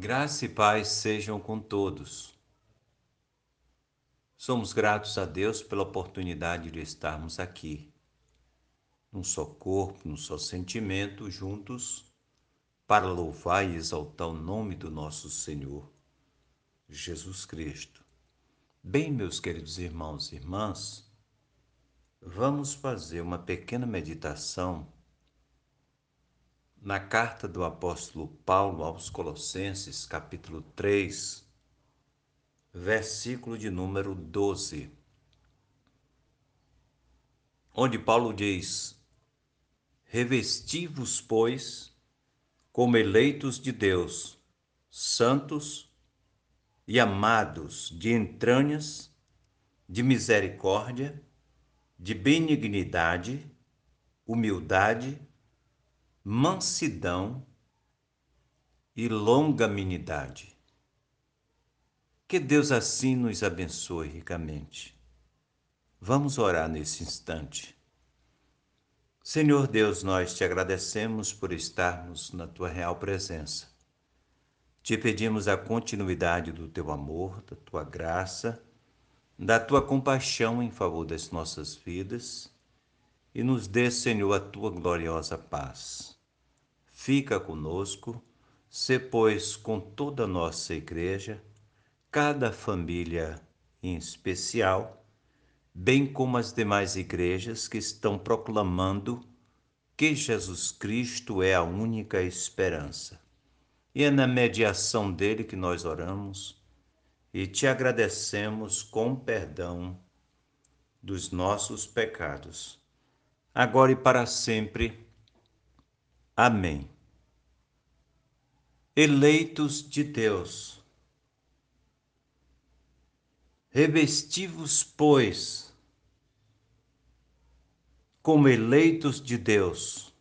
Graça e paz sejam com todos. Somos gratos a Deus pela oportunidade de estarmos aqui, num só corpo, num só sentimento, juntos, para louvar e exaltar o nome do nosso Senhor, Jesus Cristo. Bem, meus queridos irmãos e irmãs, vamos fazer uma pequena meditação na carta do apóstolo Paulo aos Colossenses, capítulo 3, versículo de número 12, onde Paulo diz: Revesti-vos, pois, como eleitos de Deus, santos e amados de entranhas, de misericórdia, de benignidade, humildade, mansidão e longanimidade. Que Deus assim nos abençoe ricamente. Vamos orar nesse instante. Senhor Deus, nós te agradecemos por estarmos na tua real presença. Te pedimos a continuidade do teu amor, da tua graça, da tua compaixão em favor das nossas vidas e nos dê, Senhor, a tua gloriosa paz. Fica conosco, se pois com toda a nossa igreja, cada família em especial, bem como as demais igrejas que estão proclamando que Jesus Cristo é a única esperança. E é na mediação dele que nós oramos e te agradecemos com perdão dos nossos pecados agora e para sempre. Amém. Eleitos de Deus, revestivos, pois, como eleitos de Deus.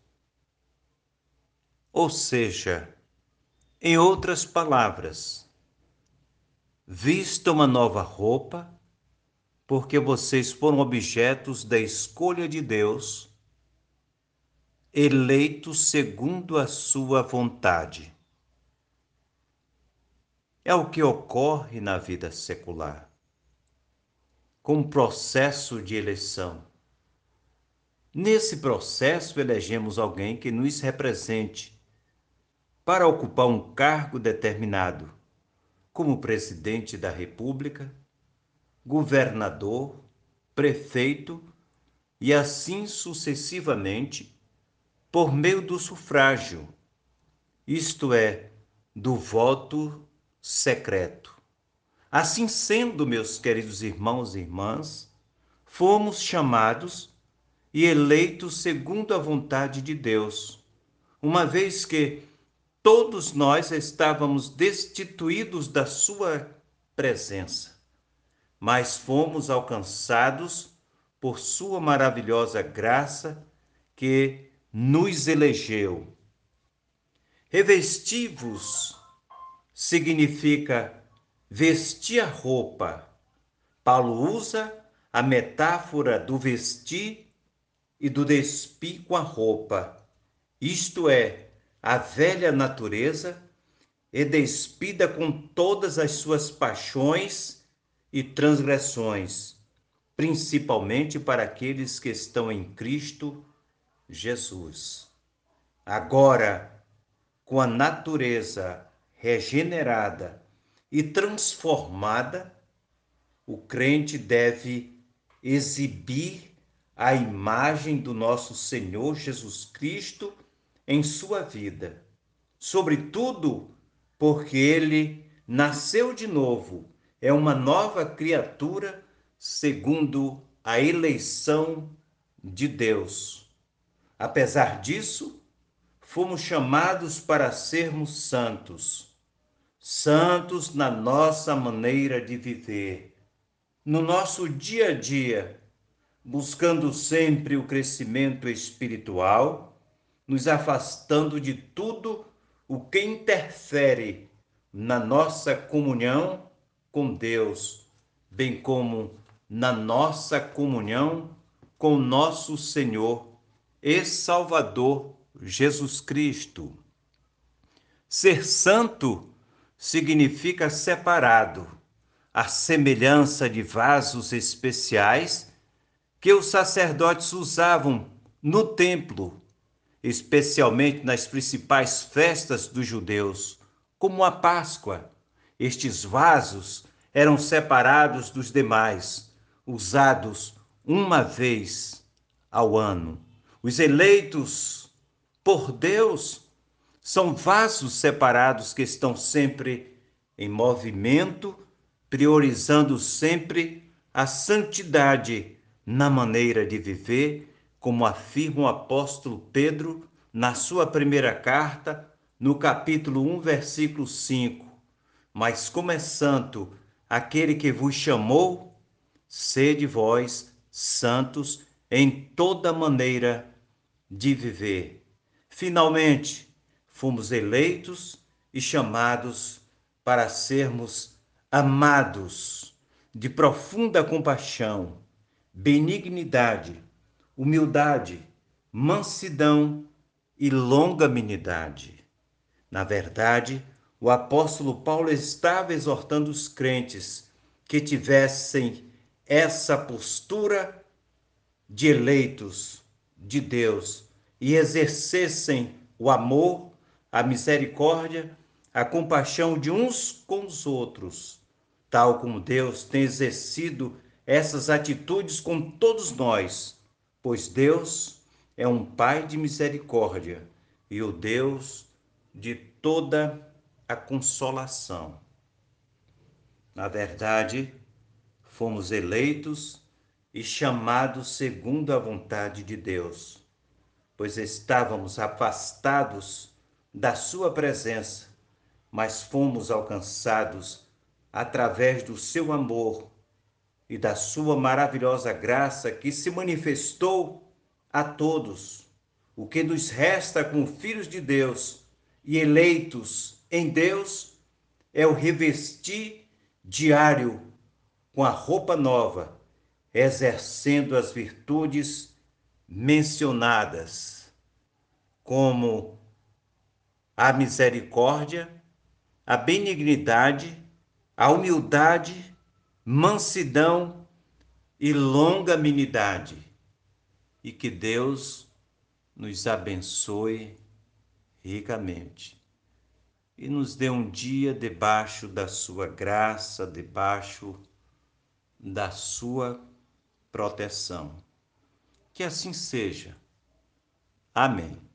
Ou seja, em outras palavras, vista uma nova roupa porque vocês foram objetos da escolha de Deus, eleitos segundo a sua vontade. É o que ocorre na vida secular, com o processo de eleição. Nesse processo, elegemos alguém que nos represente para ocupar um cargo determinado, como presidente da República, governador, prefeito e assim sucessivamente, por meio do sufrágio, isto é, do voto secreto. Assim sendo, meus queridos irmãos e irmãs, fomos chamados e eleitos segundo a vontade de Deus, uma vez que todos nós estávamos destituídos da Sua presença mas fomos alcançados por Sua maravilhosa graça que nos elegeu. Revestivos significa vestir a roupa. Paulo usa a metáfora do vestir e do despir com a roupa, isto é, a velha natureza, e despida com todas as suas paixões e transgressões, principalmente para aqueles que estão em Cristo Jesus. Agora, com a natureza regenerada e transformada, o crente deve exibir a imagem do nosso Senhor Jesus Cristo em sua vida, sobretudo porque ele nasceu de novo é uma nova criatura segundo a eleição de Deus. Apesar disso, fomos chamados para sermos santos, santos na nossa maneira de viver, no nosso dia a dia, buscando sempre o crescimento espiritual, nos afastando de tudo o que interfere na nossa comunhão com Deus, bem como na nossa comunhão com nosso Senhor e Salvador Jesus Cristo. Ser santo significa separado, a semelhança de vasos especiais que os sacerdotes usavam no templo, especialmente nas principais festas dos judeus, como a Páscoa. Estes vasos eram separados dos demais, usados uma vez ao ano. Os eleitos por Deus são vasos separados que estão sempre em movimento, priorizando sempre a santidade na maneira de viver, como afirma o apóstolo Pedro na sua primeira carta, no capítulo 1, versículo 5. Mas como é santo aquele que vos chamou, sede vós santos em toda maneira de viver. Finalmente, fomos eleitos e chamados para sermos amados de profunda compaixão, benignidade, humildade, mansidão e longanimidade. Na verdade, o apóstolo Paulo estava exortando os crentes que tivessem essa postura de eleitos de Deus e exercessem o amor, a misericórdia, a compaixão de uns com os outros, tal como Deus tem exercido essas atitudes com todos nós, pois Deus é um Pai de misericórdia e o Deus de toda a consolação. Na verdade, fomos eleitos e chamados segundo a vontade de Deus, pois estávamos afastados da Sua presença, mas fomos alcançados através do Seu amor e da Sua maravilhosa graça que se manifestou a todos. O que nos resta como filhos de Deus e eleitos em Deus é o revestir diário com a roupa nova, exercendo as virtudes mencionadas, como a misericórdia, a benignidade, a humildade, mansidão e longanimidade. E que Deus nos abençoe ricamente e nos dê um dia debaixo da sua graça, debaixo da sua proteção. Que assim seja. Amém.